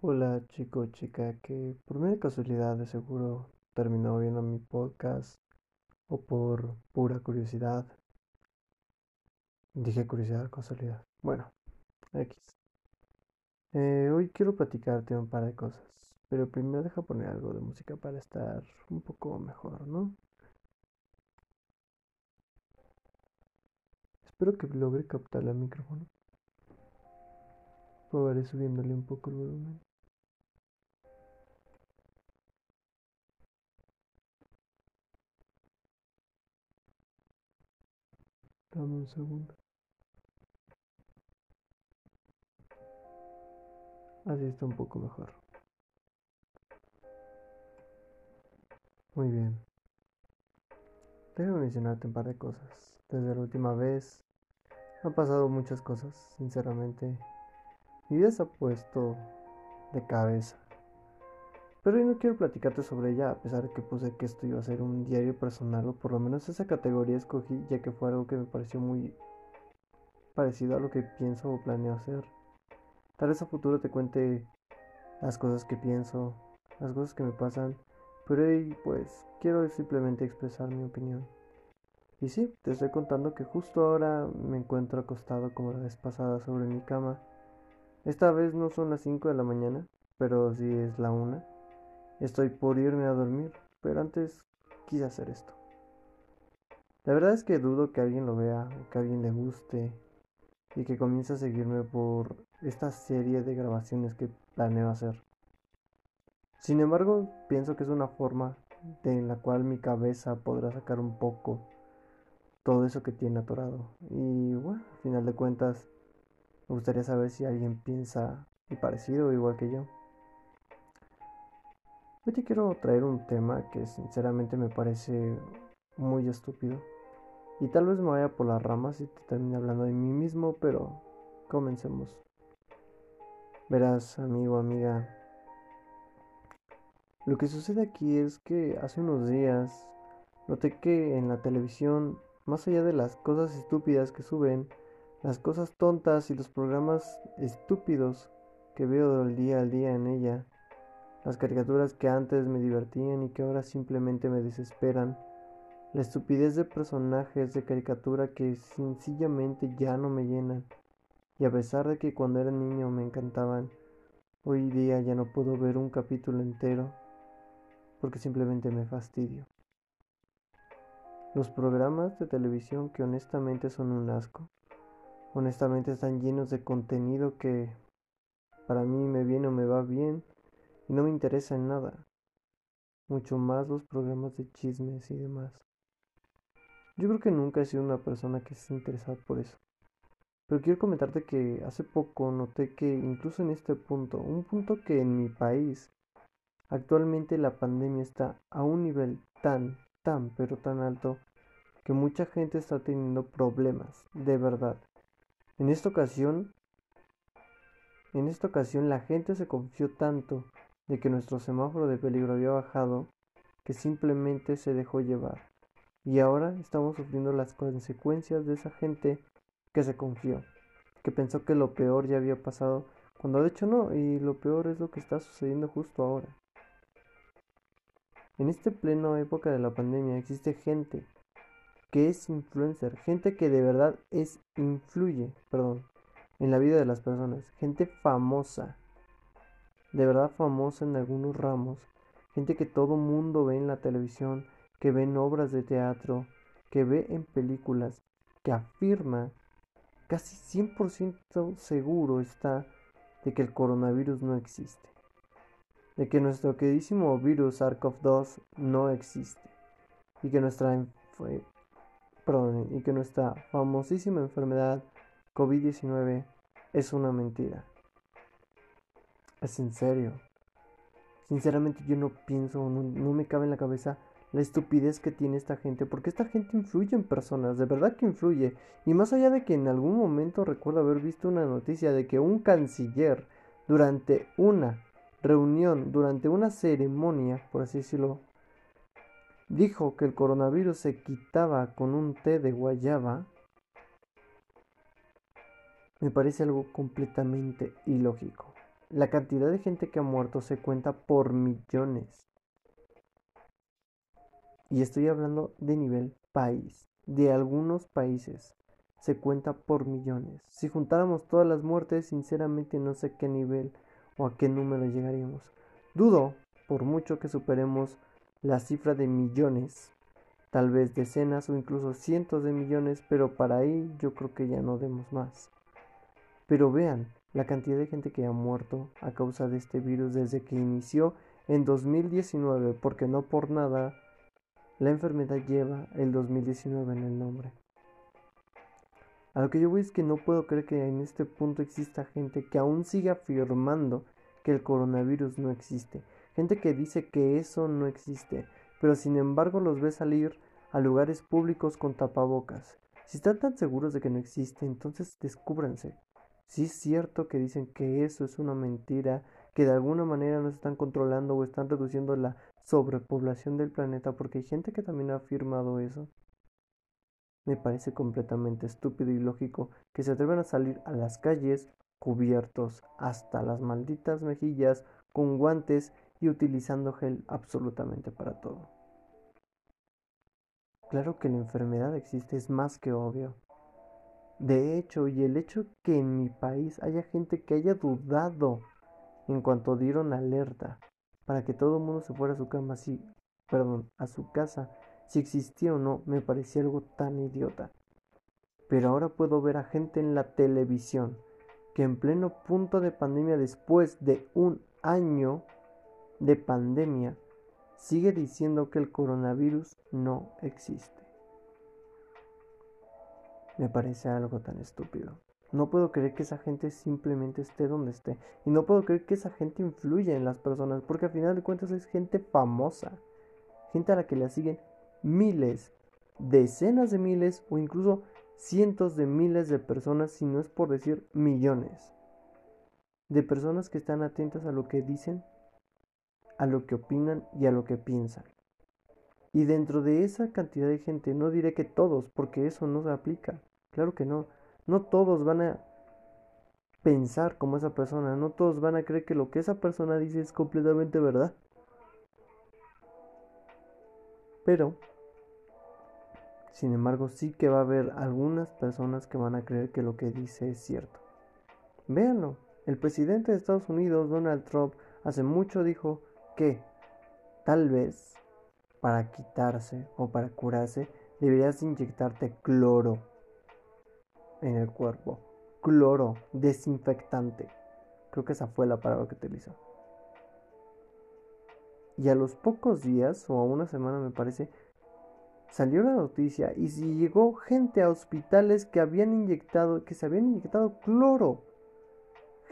Hola chico, chica, que por mera casualidad de seguro terminó viendo mi podcast o por pura curiosidad. Dije curiosidad, casualidad. Bueno, X. Eh, hoy quiero platicarte un par de cosas, pero primero deja poner algo de música para estar un poco mejor, ¿no? Espero que logre captar el micrófono. Probaré subiéndole un poco el volumen. Dame un segundo. Así está un poco mejor. Muy bien. Déjame mencionarte un par de cosas. Desde la última vez han pasado muchas cosas, sinceramente. Mi vida se ha puesto de cabeza. Pero hoy no quiero platicarte sobre ella, a pesar de que puse que esto iba a ser un diario personal, o por lo menos esa categoría escogí, ya que fue algo que me pareció muy parecido a lo que pienso o planeo hacer. Tal vez a futuro te cuente las cosas que pienso, las cosas que me pasan, pero hoy pues quiero simplemente expresar mi opinión. Y sí, te estoy contando que justo ahora me encuentro acostado como la vez pasada sobre mi cama. Esta vez no son las 5 de la mañana, pero sí es la 1. Estoy por irme a dormir, pero antes quise hacer esto. La verdad es que dudo que alguien lo vea que alguien le guste y que comience a seguirme por esta serie de grabaciones que planeo hacer. Sin embargo, pienso que es una forma de la cual mi cabeza podrá sacar un poco todo eso que tiene atorado. Y bueno, al final de cuentas, me gustaría saber si alguien piensa y parecido igual que yo. Hoy te quiero traer un tema que sinceramente me parece muy estúpido. Y tal vez me vaya por las ramas y te termine hablando de mí mismo, pero comencemos. Verás, amigo, amiga. Lo que sucede aquí es que hace unos días noté que en la televisión, más allá de las cosas estúpidas que suben, las cosas tontas y los programas estúpidos que veo del día al día en ella, las caricaturas que antes me divertían y que ahora simplemente me desesperan, la estupidez de personajes de caricatura que sencillamente ya no me llenan, y a pesar de que cuando era niño me encantaban, hoy día ya no puedo ver un capítulo entero porque simplemente me fastidio. Los programas de televisión que honestamente son un asco, honestamente están llenos de contenido que para mí me viene o me va bien y no me interesa en nada, mucho más los programas de chismes y demás. Yo creo que nunca he sido una persona que se interesada por eso. Pero quiero comentarte que hace poco noté que incluso en este punto, un punto que en mi país actualmente la pandemia está a un nivel tan, tan, pero tan alto que mucha gente está teniendo problemas, de verdad. En esta ocasión, en esta ocasión la gente se confió tanto de que nuestro semáforo de peligro había bajado, que simplemente se dejó llevar. Y ahora estamos sufriendo las consecuencias de esa gente que se confió, que pensó que lo peor ya había pasado, cuando de hecho no, y lo peor es lo que está sucediendo justo ahora. En este pleno época de la pandemia existe gente que es influencer, gente que de verdad es influye, perdón, en la vida de las personas, gente famosa, de verdad famosa en algunos ramos, gente que todo mundo ve en la televisión, que ve en obras de teatro, que ve en películas, que afirma, casi 100% seguro está de que el coronavirus no existe, de que nuestro queridísimo virus SARS-CoV-2 no existe. Y que nuestra perdón, y que nuestra famosísima enfermedad COVID-19 es una mentira. Es en serio. Sinceramente yo no pienso, no, me cabe en la cabeza la estupidez que tiene esta gente, porque esta gente influye en personas, de verdad que influye. Y más allá de que en algún momento recuerdo haber visto una noticia de que un canciller durante una reunión, durante una ceremonia, por así decirlo, dijo que el coronavirus se quitaba con un té de guayaba, me parece algo completamente ilógico. La cantidad de gente que ha muerto se cuenta por millones. Y estoy hablando de nivel país, de algunos países. Se cuenta por millones. Si juntáramos todas las muertes, sinceramente no sé qué nivel o a qué número llegaríamos. Dudo, por mucho que superemos la cifra de millones, tal vez decenas o incluso cientos de millones, pero para ahí yo creo que ya no demos más. Pero vean la cantidad de gente que ha muerto a causa de este virus desde que inició en 2019, porque no por nada la enfermedad lleva el 2019 en el nombre. A lo que yo voy es que no puedo creer que en este punto exista gente que aún siga afirmando que el coronavirus no existe. Gente que dice que eso no existe, pero sin embargo los ve salir a lugares públicos con tapabocas. Si están tan seguros de que no existe, entonces descúbranse. Si es cierto que dicen que eso es una mentira, que de alguna manera nos están controlando o están reduciendo la sobrepoblación del planeta, porque hay gente que también ha afirmado eso. Me parece completamente estúpido y lógico que se atrevan a salir a las calles cubiertos hasta las malditas mejillas con guantes y utilizando gel absolutamente para todo. Claro que la enfermedad existe es más que obvio. De hecho, y el hecho que en mi país haya gente que haya dudado en cuanto dieron alerta para que todo el mundo se fuera a su cama, sí, perdón, a su casa, si existía o no, me parecía algo tan idiota. Pero ahora puedo ver a gente en la televisión que en pleno punto de pandemia, después de un año de pandemia, sigue diciendo que el coronavirus no existe. Me parece algo tan estúpido. No puedo creer que esa gente simplemente esté donde esté. Y no puedo creer que esa gente influya en las personas. Porque al final de cuentas es gente famosa. Gente a la que le siguen miles, decenas de miles o incluso cientos de miles de personas, si no es por decir millones. De personas que están atentas a lo que dicen a lo que opinan y a lo que piensan. Y dentro de esa cantidad de gente, no diré que todos, porque eso no se aplica. Claro que no. No todos van a pensar como esa persona. No todos van a creer que lo que esa persona dice es completamente verdad. Pero, sin embargo, sí que va a haber algunas personas que van a creer que lo que dice es cierto. Véanlo. El presidente de Estados Unidos, Donald Trump, hace mucho dijo que tal vez para quitarse o para curarse deberías inyectarte cloro en el cuerpo. Cloro, desinfectante. Creo que esa fue la palabra que utilizó. Y a los pocos días, o a una semana me parece, salió la noticia y si llegó gente a hospitales que habían inyectado, que se habían inyectado cloro.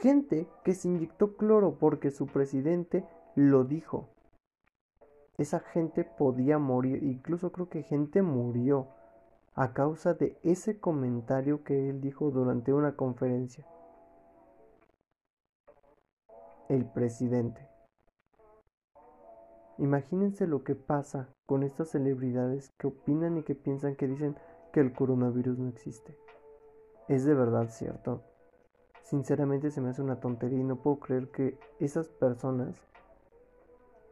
Gente que se inyectó cloro porque su presidente lo dijo. Esa gente podía morir, incluso creo que gente murió a causa de ese comentario que él dijo durante una conferencia. El presidente. Imagínense lo que pasa con estas celebridades que opinan y que piensan que dicen que el coronavirus no existe. ¿Es de verdad cierto? Sinceramente se me hace una tontería y no puedo creer que esas personas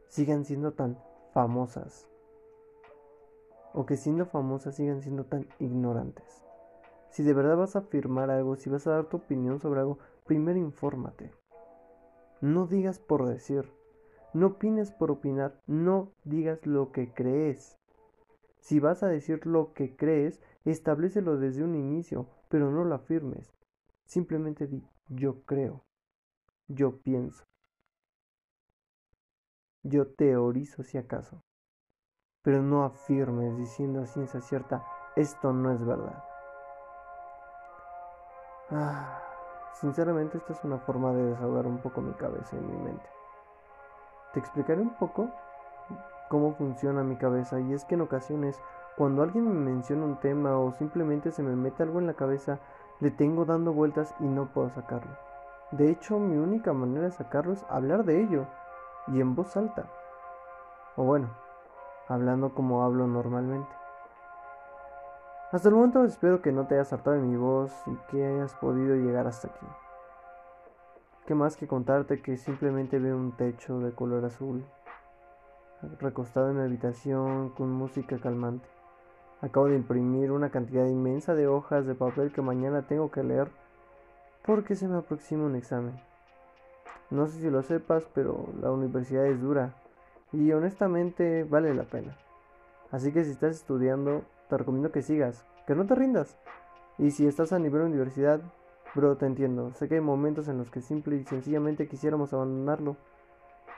sigan siendo tan famosas. O que siendo famosas sigan siendo tan ignorantes. Si de verdad vas a afirmar algo, si vas a dar tu opinión sobre algo, primero infórmate. No digas por decir. No opines por opinar. No digas lo que crees. Si vas a decir lo que crees, establecelo desde un inicio, pero no lo afirmes. Simplemente di yo creo. Yo pienso. Yo teorizo si acaso, pero no afirmes diciendo a ciencia cierta, esto no es verdad. Ah, sinceramente esta es una forma de desahogar un poco mi cabeza y mi mente. Te explicaré un poco cómo funciona mi cabeza y es que en ocasiones cuando alguien me menciona un tema o simplemente se me mete algo en la cabeza, le tengo dando vueltas y no puedo sacarlo. De hecho, mi única manera de sacarlo es hablar de ello y en voz alta. O bueno, hablando como hablo normalmente. Hasta el momento espero que no te hayas hartado de mi voz y que hayas podido llegar hasta aquí. ¿Qué más que contarte que simplemente veo un techo de color azul, recostado en mi habitación con música calmante? Acabo de imprimir una cantidad inmensa de hojas de papel que mañana tengo que leer porque se me aproxima un examen. No sé si lo sepas, pero la universidad es dura y honestamente vale la pena. Así que si estás estudiando, te recomiendo que sigas, que no te rindas. Y si estás a nivel universidad, bro, te entiendo. Sé que hay momentos en los que simple y sencillamente quisiéramos abandonarlo.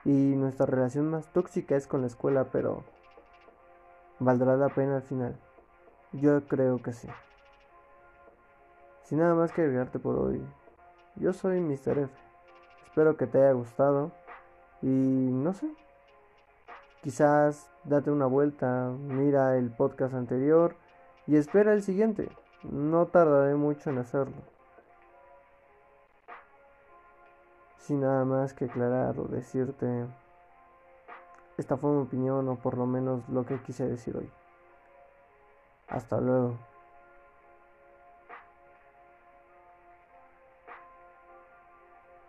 Y nuestra relación más tóxica es con la escuela, pero ¿valdrá la pena al final? Yo creo que sí. Sin nada más que agregarte por hoy, yo soy Mr. F. Espero que te haya gustado y no sé, quizás date una vuelta, mira el podcast anterior y espera el siguiente. No tardaré mucho en hacerlo. Sin nada más que aclarar o decirte, esta fue mi opinión o por lo menos lo que quise decir hoy. Hasta luego.